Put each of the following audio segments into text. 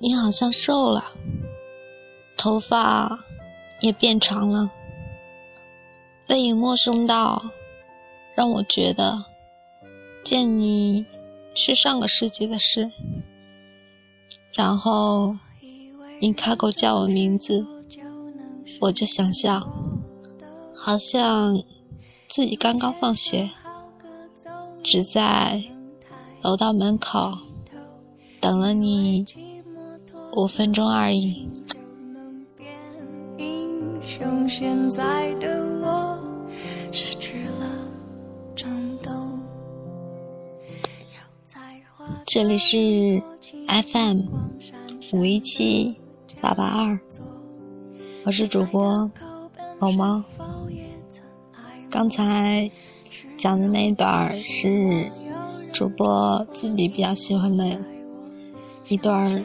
你好像瘦了，头发也变长了，背影陌生到让我觉得见你是上个世纪的事。然后你开口叫我名字，我就想笑，好像自己刚刚放学，只在楼道门口等了你五分钟而已。这里是 FM 五一七八八二，我是主播猫猫。刚才讲的那一段是主播自己比较喜欢的一段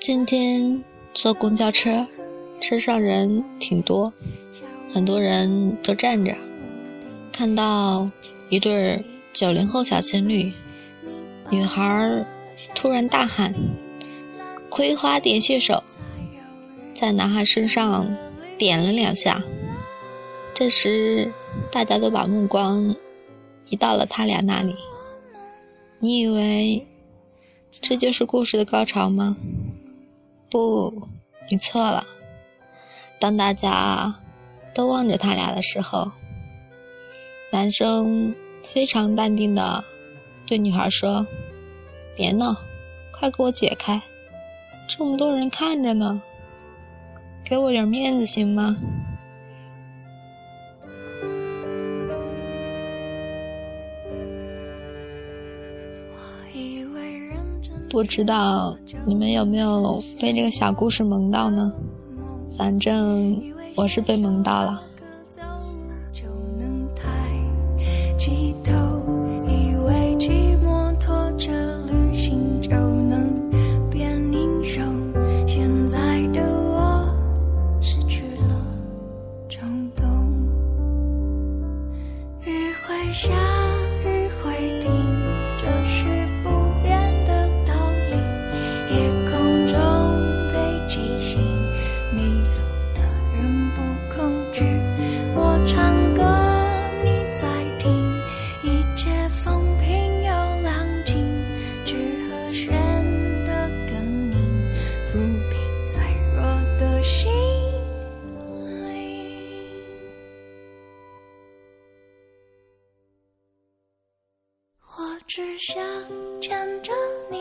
今天坐公交车，车上人挺多，很多人都站着。看到一对九零后小情侣。女孩突然大喊：“葵花点穴手！”在男孩身上点了两下。这时，大家都把目光移到了他俩那里。你以为这就是故事的高潮吗？不，你错了。当大家都望着他俩的时候，男生非常淡定的。对女孩说：“别闹，快给我解开！这么多人看着呢，给我点面子行吗？”不知道你们有没有被这个小故事萌到呢？反正我是被萌到了。夜空中北极星迷路的人不恐惧我唱歌你在听一切风平又浪静只和弦的感应抚平脆弱的心灵。我只想牵着你